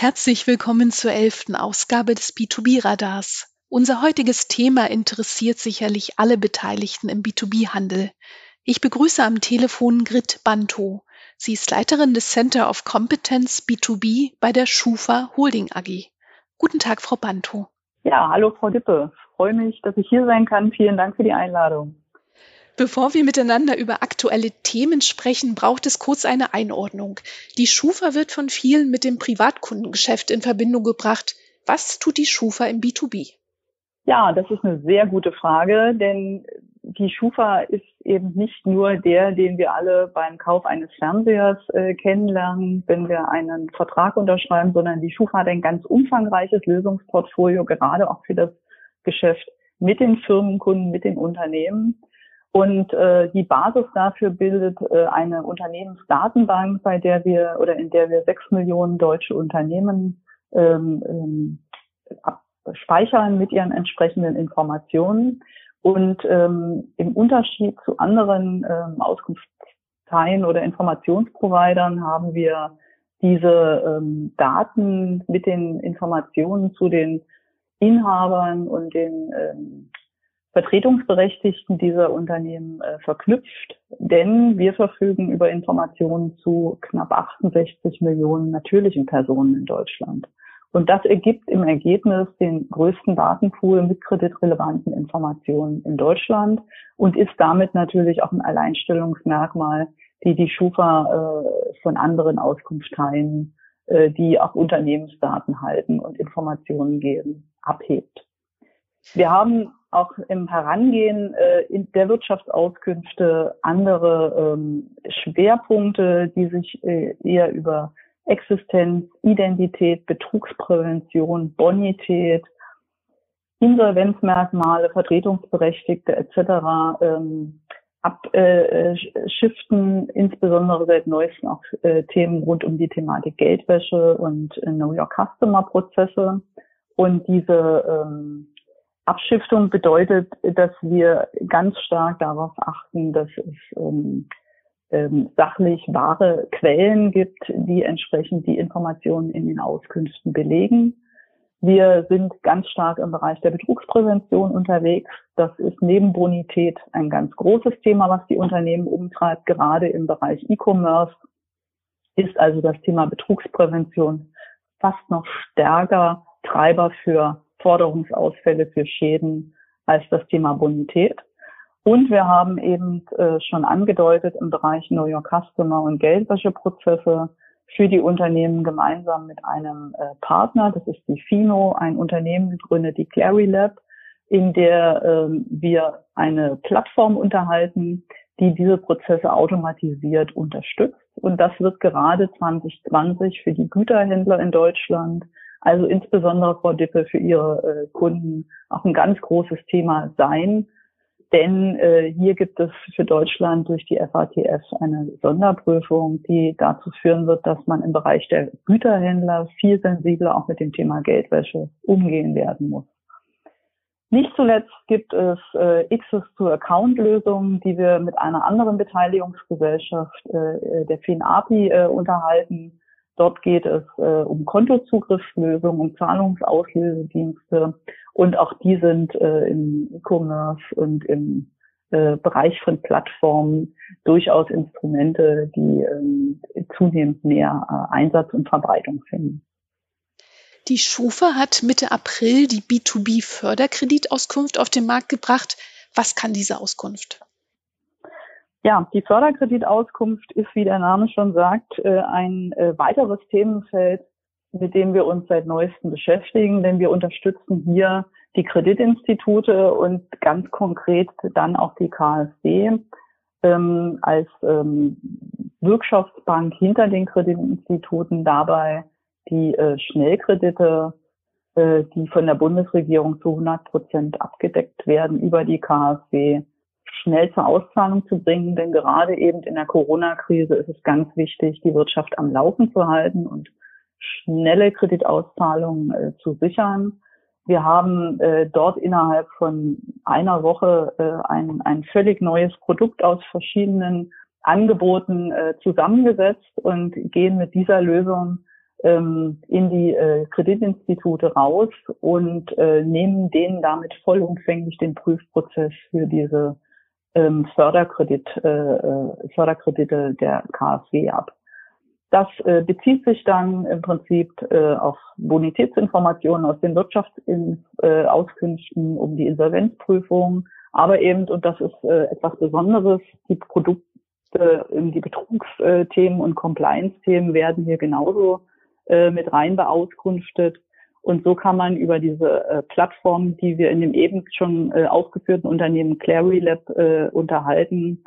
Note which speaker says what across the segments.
Speaker 1: Herzlich willkommen zur elften Ausgabe des B2B-Radars. Unser heutiges Thema interessiert sicherlich alle Beteiligten im B2B-Handel. Ich begrüße am Telefon Grit Banto. Sie ist Leiterin des Center of Competence B2B bei der Schufa Holding AG. Guten Tag, Frau Banto.
Speaker 2: Ja, hallo, Frau Dippe. Ich freue mich, dass ich hier sein kann. Vielen Dank für die Einladung.
Speaker 1: Bevor wir miteinander über aktuelle Themen sprechen, braucht es kurz eine Einordnung. Die Schufa wird von vielen mit dem Privatkundengeschäft in Verbindung gebracht. Was tut die Schufa im B2B?
Speaker 2: Ja, das ist eine sehr gute Frage, denn die Schufa ist eben nicht nur der, den wir alle beim Kauf eines Fernsehers äh, kennenlernen, wenn wir einen Vertrag unterschreiben, sondern die Schufa hat ein ganz umfangreiches Lösungsportfolio, gerade auch für das Geschäft mit den Firmenkunden, mit den Unternehmen. Und äh, die Basis dafür bildet äh, eine Unternehmensdatenbank, bei der wir oder in der wir sechs Millionen deutsche Unternehmen ähm, ähm, speichern mit ihren entsprechenden Informationen. Und ähm, im Unterschied zu anderen ähm, Auskunftsteilen oder Informationsprovidern haben wir diese ähm, Daten mit den Informationen zu den Inhabern und den ähm, Vertretungsberechtigten dieser Unternehmen äh, verknüpft, denn wir verfügen über Informationen zu knapp 68 Millionen natürlichen Personen in Deutschland. Und das ergibt im Ergebnis den größten Datenpool mit kreditrelevanten Informationen in Deutschland und ist damit natürlich auch ein Alleinstellungsmerkmal, die die Schufa äh, von anderen Auskunftsteilen, äh, die auch Unternehmensdaten halten und Informationen geben, abhebt. Wir haben auch im Herangehen äh, in der Wirtschaftsauskünfte andere ähm, Schwerpunkte, die sich äh, eher über Existenz, Identität, Betrugsprävention, Bonität, Insolvenzmerkmale, Vertretungsberechtigte etc. Ähm, abschiften, äh, insbesondere seit neuestem auch äh, Themen rund um die Thematik Geldwäsche und äh, Know Your Customer Prozesse. Und diese ähm, Abschiftung bedeutet, dass wir ganz stark darauf achten, dass es ähm, ähm, sachlich wahre Quellen gibt, die entsprechend die Informationen in den Auskünften belegen. Wir sind ganz stark im Bereich der Betrugsprävention unterwegs. Das ist neben Bonität ein ganz großes Thema, was die Unternehmen umtreibt. Gerade im Bereich E-Commerce ist also das Thema Betrugsprävention fast noch stärker Treiber für Forderungsausfälle für Schäden als das Thema Bonität. Und wir haben eben äh, schon angedeutet im Bereich Know Your Customer und Geldwäscheprozesse für die Unternehmen gemeinsam mit einem äh, Partner, das ist die FINO, ein Unternehmen gegründet, die Clary Lab, in der äh, wir eine Plattform unterhalten, die diese Prozesse automatisiert unterstützt. Und das wird gerade 2020 für die Güterhändler in Deutschland also insbesondere Frau Dippe für Ihre äh, Kunden auch ein ganz großes Thema sein. Denn äh, hier gibt es für Deutschland durch die FATF eine Sonderprüfung, die dazu führen wird, dass man im Bereich der Güterhändler viel sensibler auch mit dem Thema Geldwäsche umgehen werden muss. Nicht zuletzt gibt es äh, Access-to-Account-Lösungen, die wir mit einer anderen Beteiligungsgesellschaft, äh, der FinAPI, äh, unterhalten, Dort geht es äh, um Kontozugriffslösungen, um Zahlungsauslösedienste und auch die sind äh, im E-Commerce und im äh, Bereich von Plattformen durchaus Instrumente, die ähm, zunehmend mehr äh, Einsatz und Verbreitung finden.
Speaker 1: Die Schufa hat Mitte April die B2B-Förderkreditauskunft auf den Markt gebracht. Was kann diese Auskunft?
Speaker 2: Ja, die Förderkreditauskunft ist, wie der Name schon sagt, äh, ein äh, weiteres Themenfeld, mit dem wir uns seit neuestem beschäftigen, denn wir unterstützen hier die Kreditinstitute und ganz konkret dann auch die KfW ähm, als ähm, Wirtschaftsbank hinter den Kreditinstituten dabei, die äh, Schnellkredite, die von der Bundesregierung zu 100 Prozent abgedeckt werden, über die KfW schnell zur Auszahlung zu bringen, denn gerade eben in der Corona-Krise ist es ganz wichtig, die Wirtschaft am Laufen zu halten und schnelle Kreditauszahlungen äh, zu sichern. Wir haben äh, dort innerhalb von einer Woche äh, ein, ein völlig neues Produkt aus verschiedenen Angeboten äh, zusammengesetzt und gehen mit dieser Lösung ähm, in die äh, Kreditinstitute raus und äh, nehmen denen damit vollumfänglich den Prüfprozess für diese ähm, Förderkredit, äh, äh Förderkredite der KfW ab. Das äh, bezieht sich dann im Prinzip äh, auf Bonitätsinformationen aus den Wirtschaftsauskünften äh, um die Insolvenzprüfung, aber eben, und das ist äh, etwas Besonderes, die Produkte, die Betrugsthemen und Compliance-Themen werden hier genauso äh, mit rein beauskunftet. Und so kann man über diese äh, Plattform, die wir in dem eben schon äh, aufgeführten Unternehmen Clary Lab äh, unterhalten,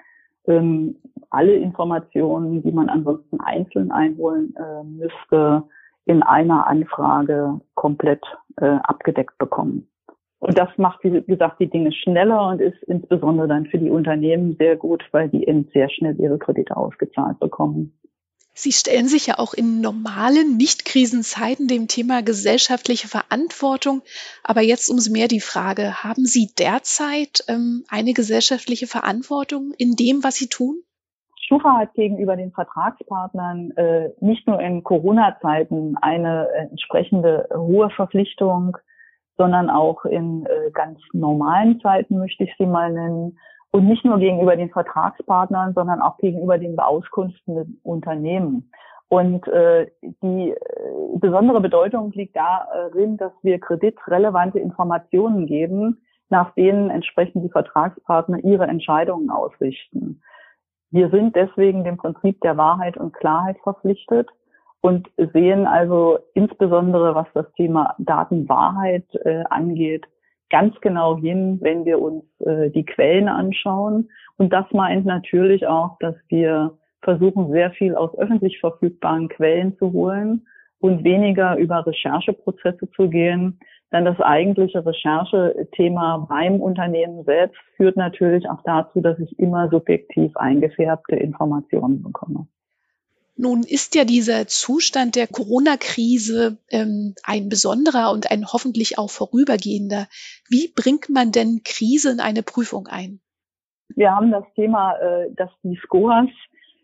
Speaker 2: ähm, alle Informationen, die man ansonsten einzeln einholen äh, müsste, in einer Anfrage komplett äh, abgedeckt bekommen. Und das macht, wie gesagt, die Dinge schneller und ist insbesondere dann für die Unternehmen sehr gut, weil die eben sehr schnell ihre Kredite ausgezahlt bekommen.
Speaker 1: Sie stellen sich ja auch in normalen, nicht Krisenzeiten dem Thema gesellschaftliche Verantwortung. Aber jetzt umso mehr die Frage, haben Sie derzeit ähm, eine gesellschaftliche Verantwortung in dem, was Sie tun?
Speaker 2: Schufa hat gegenüber den Vertragspartnern äh, nicht nur in Corona-Zeiten eine entsprechende hohe Verpflichtung, sondern auch in äh, ganz normalen Zeiten, möchte ich sie mal nennen, und nicht nur gegenüber den Vertragspartnern, sondern auch gegenüber den beauskunftenden Unternehmen. Und äh, die äh, besondere Bedeutung liegt darin, dass wir kreditrelevante Informationen geben, nach denen entsprechend die Vertragspartner ihre Entscheidungen ausrichten. Wir sind deswegen dem Prinzip der Wahrheit und Klarheit verpflichtet und sehen also insbesondere, was das Thema Datenwahrheit äh, angeht, ganz genau hin, wenn wir uns äh, die Quellen anschauen. Und das meint natürlich auch, dass wir versuchen, sehr viel aus öffentlich verfügbaren Quellen zu holen und weniger über Rechercheprozesse zu gehen. Denn das eigentliche Recherchethema beim Unternehmen selbst führt natürlich auch dazu, dass ich immer subjektiv eingefärbte Informationen bekomme.
Speaker 1: Nun ist ja dieser Zustand der Corona-Krise ähm, ein besonderer und ein hoffentlich auch vorübergehender. Wie bringt man denn Krise in eine Prüfung ein?
Speaker 2: Wir haben das Thema, äh, dass die Scores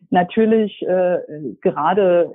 Speaker 2: natürlich äh, gerade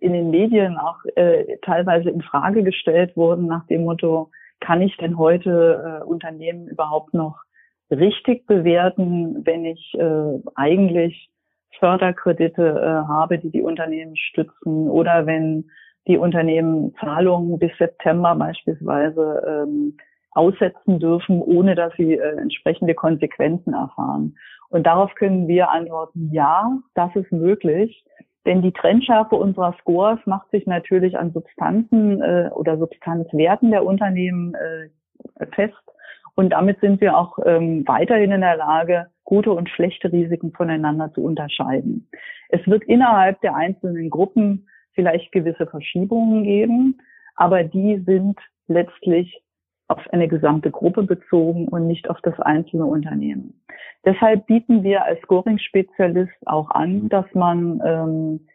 Speaker 2: in den Medien auch äh, teilweise in Frage gestellt wurden nach dem Motto, kann ich denn heute äh, Unternehmen überhaupt noch richtig bewerten, wenn ich äh, eigentlich Förderkredite äh, habe, die die Unternehmen stützen oder wenn die Unternehmen Zahlungen bis September beispielsweise ähm, aussetzen dürfen, ohne dass sie äh, entsprechende Konsequenzen erfahren. Und darauf können wir antworten, ja, das ist möglich. Denn die Trendschärfe unserer Scores macht sich natürlich an Substanzen äh, oder Substanzwerten der Unternehmen äh, fest. Und damit sind wir auch ähm, weiterhin in der Lage, gute und schlechte Risiken voneinander zu unterscheiden. Es wird innerhalb der einzelnen Gruppen vielleicht gewisse Verschiebungen geben, aber die sind letztlich auf eine gesamte Gruppe bezogen und nicht auf das einzelne Unternehmen. Deshalb bieten wir als Scoring-Spezialist auch an, dass man ähm,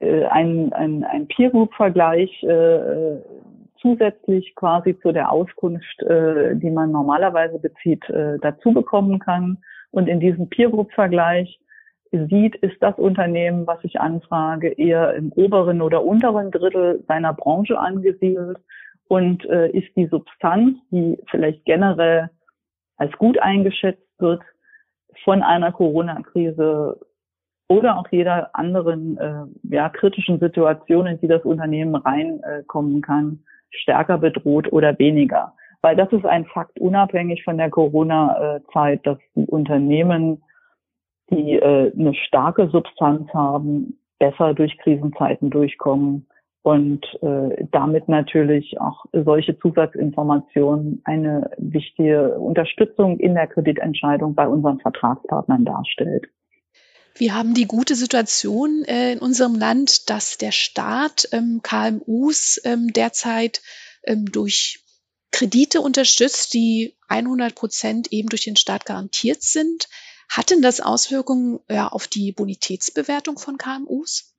Speaker 2: äh, ein, ein, ein Peer-Group-Vergleich äh, zusätzlich quasi zu der Auskunft, äh, die man normalerweise bezieht, äh, dazu bekommen kann. Und in diesem Peer Group Vergleich sieht, ist das Unternehmen, was ich anfrage, eher im oberen oder unteren Drittel seiner Branche angesiedelt. Und äh, ist die Substanz, die vielleicht generell als gut eingeschätzt wird, von einer Corona-Krise oder auch jeder anderen äh, ja, kritischen Situation, in die das Unternehmen reinkommen äh, kann, stärker bedroht oder weniger. Weil das ist ein Fakt unabhängig von der Corona-Zeit, dass die Unternehmen, die äh, eine starke Substanz haben, besser durch Krisenzeiten durchkommen und äh, damit natürlich auch solche Zusatzinformationen eine wichtige Unterstützung in der Kreditentscheidung bei unseren Vertragspartnern darstellt.
Speaker 1: Wir haben die gute Situation äh, in unserem Land, dass der Staat ähm, KMUs ähm, derzeit ähm, durch Kredite unterstützt, die 100 Prozent eben durch den Staat garantiert sind. Hat denn das Auswirkungen ja, auf die Bonitätsbewertung von KMUs?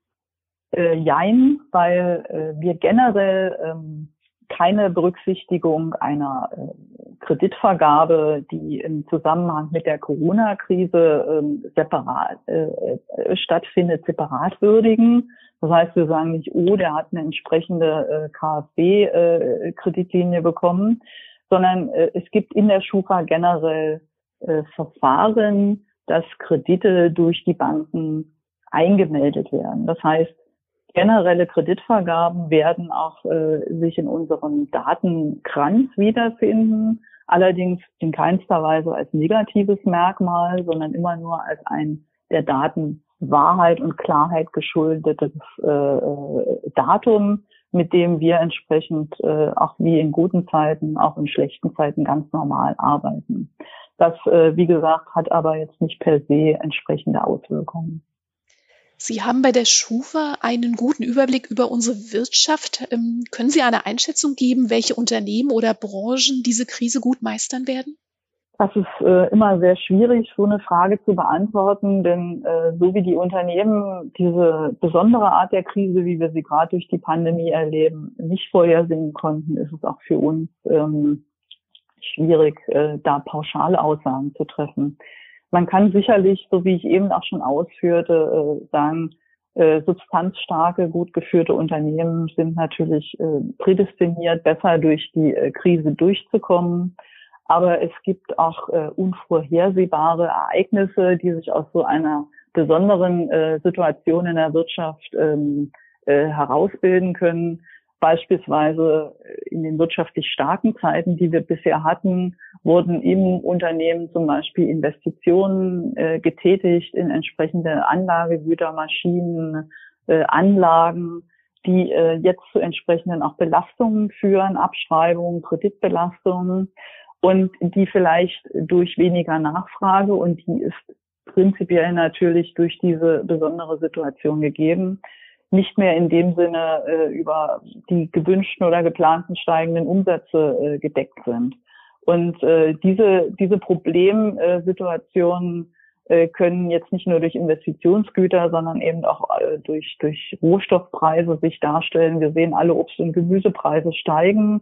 Speaker 2: Äh, jein, weil äh, wir generell ähm, keine Berücksichtigung einer äh, Kreditvergabe, die im Zusammenhang mit der Corona-Krise ähm, separat äh, äh, stattfindet, separat würdigen, Das heißt, wir sagen nicht, oh, der hat eine entsprechende äh, KfW-Kreditlinie äh, bekommen, sondern äh, es gibt in der Schufa generell äh, Verfahren, dass Kredite durch die Banken eingemeldet werden. Das heißt, generelle Kreditvergaben werden auch äh, sich in unserem Datenkranz wiederfinden, allerdings in keinster Weise als negatives Merkmal, sondern immer nur als ein der Daten Wahrheit und Klarheit geschuldetes äh, äh, Datum, mit dem wir entsprechend äh, auch wie in guten Zeiten, auch in schlechten Zeiten ganz normal arbeiten. Das, äh, wie gesagt, hat aber jetzt nicht per se entsprechende Auswirkungen.
Speaker 1: Sie haben bei der Schufa einen guten Überblick über unsere Wirtschaft. Ähm, können Sie eine Einschätzung geben, welche Unternehmen oder Branchen diese Krise gut meistern werden?
Speaker 2: Das ist äh, immer sehr schwierig, so eine Frage zu beantworten, denn äh, so wie die Unternehmen diese besondere Art der Krise, wie wir sie gerade durch die Pandemie erleben, nicht vorhersehen konnten, ist es auch für uns ähm, schwierig, äh, da pauschale Aussagen zu treffen. Man kann sicherlich, so wie ich eben auch schon ausführte, äh, sagen, äh, substanzstarke, gut geführte Unternehmen sind natürlich äh, prädestiniert, besser durch die Krise durchzukommen. Aber es gibt auch unvorhersehbare Ereignisse, die sich aus so einer besonderen Situation in der Wirtschaft ähm, äh, herausbilden können. Beispielsweise in den wirtschaftlich starken Zeiten, die wir bisher hatten, wurden im Unternehmen zum Beispiel Investitionen äh, getätigt in entsprechende Anlagegüter, Maschinen, äh, Anlagen, die äh, jetzt zu entsprechenden auch Belastungen führen, Abschreibungen, Kreditbelastungen und die vielleicht durch weniger Nachfrage und die ist prinzipiell natürlich durch diese besondere Situation gegeben, nicht mehr in dem Sinne äh, über die gewünschten oder geplanten steigenden Umsätze äh, gedeckt sind. Und äh, diese, diese Problemsituationen äh, können jetzt nicht nur durch Investitionsgüter, sondern eben auch äh, durch, durch Rohstoffpreise sich darstellen. Wir sehen, alle Obst- und Gemüsepreise steigen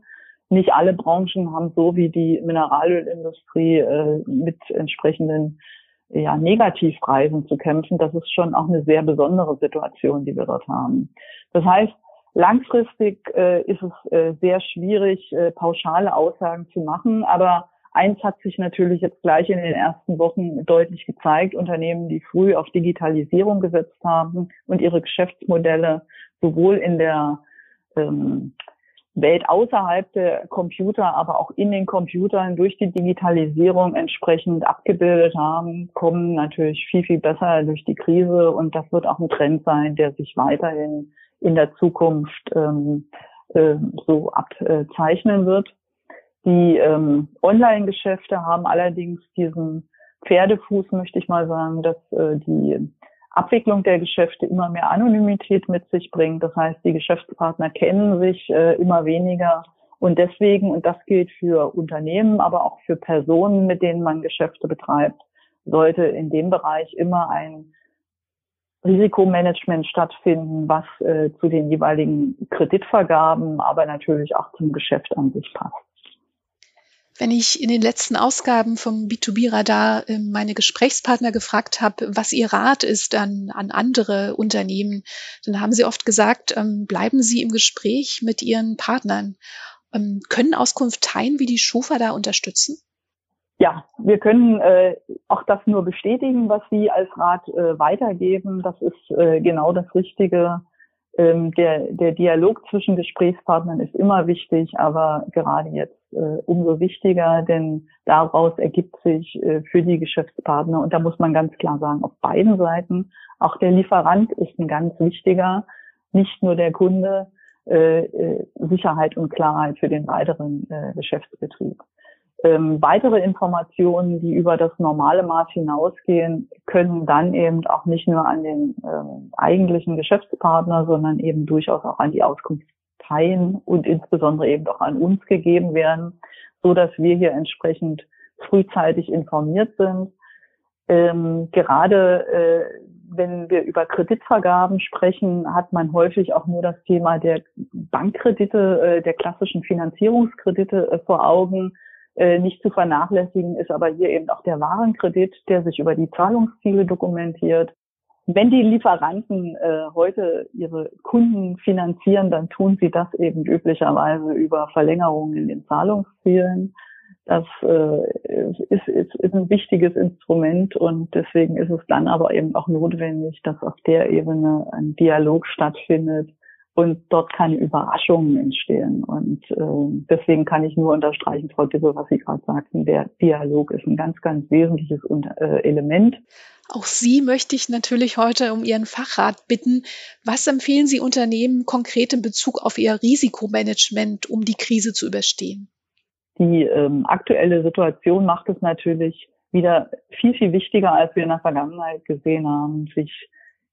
Speaker 2: nicht alle Branchen haben so wie die Mineralölindustrie äh, mit entsprechenden ja, Negativpreisen zu kämpfen. Das ist schon auch eine sehr besondere Situation, die wir dort haben. Das heißt, langfristig äh, ist es äh, sehr schwierig, äh, pauschale Aussagen zu machen. Aber eins hat sich natürlich jetzt gleich in den ersten Wochen deutlich gezeigt. Unternehmen, die früh auf Digitalisierung gesetzt haben und ihre Geschäftsmodelle sowohl in der ähm, Welt außerhalb der Computer, aber auch in den Computern durch die Digitalisierung entsprechend abgebildet haben, kommen natürlich viel, viel besser durch die Krise. Und das wird auch ein Trend sein, der sich weiterhin in der Zukunft ähm, äh, so abzeichnen wird. Die ähm, Online-Geschäfte haben allerdings diesen Pferdefuß, möchte ich mal sagen, dass äh, die Abwicklung der Geschäfte immer mehr Anonymität mit sich bringt. Das heißt, die Geschäftspartner kennen sich äh, immer weniger. Und deswegen, und das gilt für Unternehmen, aber auch für Personen, mit denen man Geschäfte betreibt, sollte in dem Bereich immer ein Risikomanagement stattfinden, was äh, zu den jeweiligen Kreditvergaben, aber natürlich auch zum Geschäft an sich passt.
Speaker 1: Wenn ich in den letzten Ausgaben vom B2B-Radar ähm, meine Gesprächspartner gefragt habe, was ihr Rat ist an, an andere Unternehmen, dann haben sie oft gesagt, ähm, bleiben Sie im Gespräch mit Ihren Partnern. Ähm, können Auskunft teilen, wie die Schufa da unterstützen?
Speaker 2: Ja, wir können äh, auch das nur bestätigen, was Sie als Rat äh, weitergeben. Das ist äh, genau das Richtige ähm, der, der Dialog zwischen Gesprächspartnern ist immer wichtig, aber gerade jetzt äh, umso wichtiger, denn daraus ergibt sich äh, für die Geschäftspartner, und da muss man ganz klar sagen, auf beiden Seiten, auch der Lieferant ist ein ganz wichtiger, nicht nur der Kunde, äh, äh Sicherheit und Klarheit für den weiteren äh, Geschäftsbetrieb. Ähm, weitere Informationen, die über das normale Maß hinausgehen, können dann eben auch nicht nur an den ähm, eigentlichen Geschäftspartner, sondern eben durchaus auch an die Auskunftsteilen und insbesondere eben auch an uns gegeben werden, so dass wir hier entsprechend frühzeitig informiert sind. Ähm, gerade äh, wenn wir über Kreditvergaben sprechen, hat man häufig auch nur das Thema der Bankkredite, äh, der klassischen Finanzierungskredite äh, vor Augen nicht zu vernachlässigen ist aber hier eben auch der Warenkredit, der sich über die Zahlungsziele dokumentiert. wenn die Lieferanten äh, heute ihre Kunden finanzieren, dann tun sie das eben üblicherweise über Verlängerungen in den Zahlungszielen. Das äh, ist, ist, ist ein wichtiges Instrument und deswegen ist es dann aber eben auch notwendig, dass auf der Ebene ein Dialog stattfindet und dort keine Überraschungen entstehen. Und äh, deswegen kann ich nur unterstreichen, Frau Dippe, was Sie gerade sagten, der Dialog ist ein ganz, ganz wesentliches äh, Element.
Speaker 1: Auch Sie möchte ich natürlich heute um Ihren Fachrat bitten. Was empfehlen Sie Unternehmen konkret in Bezug auf ihr Risikomanagement, um die Krise zu überstehen?
Speaker 2: Die ähm, aktuelle Situation macht es natürlich wieder viel, viel wichtiger, als wir in der Vergangenheit gesehen haben, sich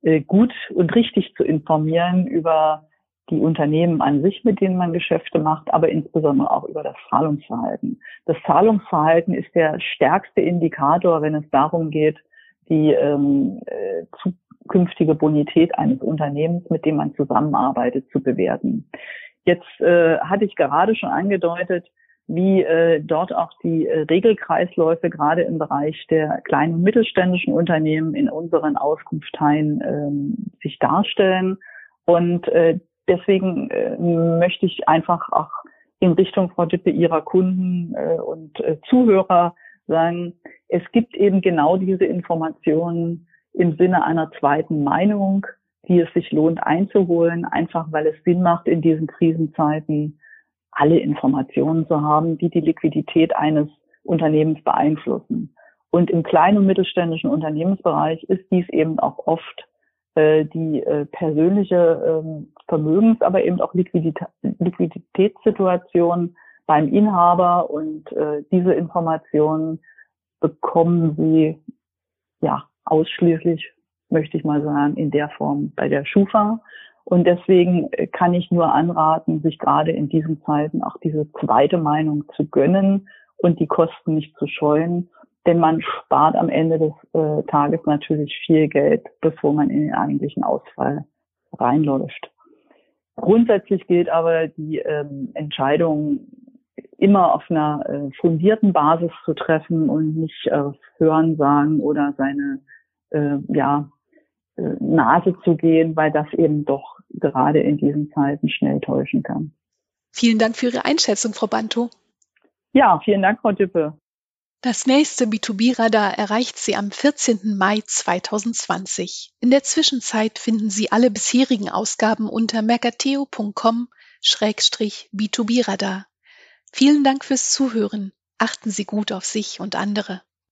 Speaker 2: äh, gut und richtig zu informieren über die Unternehmen an sich, mit denen man Geschäfte macht, aber insbesondere auch über das Zahlungsverhalten. Das Zahlungsverhalten ist der stärkste Indikator, wenn es darum geht, die ähm, äh, zukünftige Bonität eines Unternehmens, mit dem man zusammenarbeitet, zu bewerten. Jetzt äh, hatte ich gerade schon angedeutet, wie äh, dort auch die äh, Regelkreisläufe gerade im Bereich der kleinen und mittelständischen Unternehmen in unseren Auskunftsteilen äh, sich darstellen. Und äh, deswegen äh, möchte ich einfach auch in Richtung Frau Dippe ihrer Kunden äh, und äh, Zuhörer sagen, es gibt eben genau diese Informationen im Sinne einer zweiten Meinung, die es sich lohnt einzuholen, einfach weil es Sinn macht, in diesen Krisenzeiten alle Informationen zu haben, die die Liquidität eines Unternehmens beeinflussen. Und im kleinen und mittelständischen Unternehmensbereich ist dies eben auch oft äh, die äh, persönliche äh, Vermögens-, aber eben auch Liquiditä Liquiditätssituation beim Inhaber und äh, diese Informationen bekommen sie ja ausschließlich, möchte ich mal sagen, in der Form bei der Schufa. Und deswegen kann ich nur anraten, sich gerade in diesen Zeiten auch diese zweite Meinung zu gönnen und die Kosten nicht zu scheuen denn man spart am Ende des äh, Tages natürlich viel Geld, bevor man in den eigentlichen Ausfall reinläuft. Grundsätzlich gilt aber die ähm, Entscheidung immer auf einer äh, fundierten Basis zu treffen und nicht auf Hören sagen oder seine äh, ja, äh, Nase zu gehen, weil das eben doch gerade in diesen Zeiten schnell täuschen kann.
Speaker 1: Vielen Dank für Ihre Einschätzung, Frau Banto.
Speaker 2: Ja, vielen Dank, Frau Dippe.
Speaker 1: Das nächste B2B-Radar erreicht Sie am 14. Mai 2020. In der Zwischenzeit finden Sie alle bisherigen Ausgaben unter mercateo.com-B2B-Radar. Vielen Dank fürs Zuhören. Achten Sie gut auf sich und andere.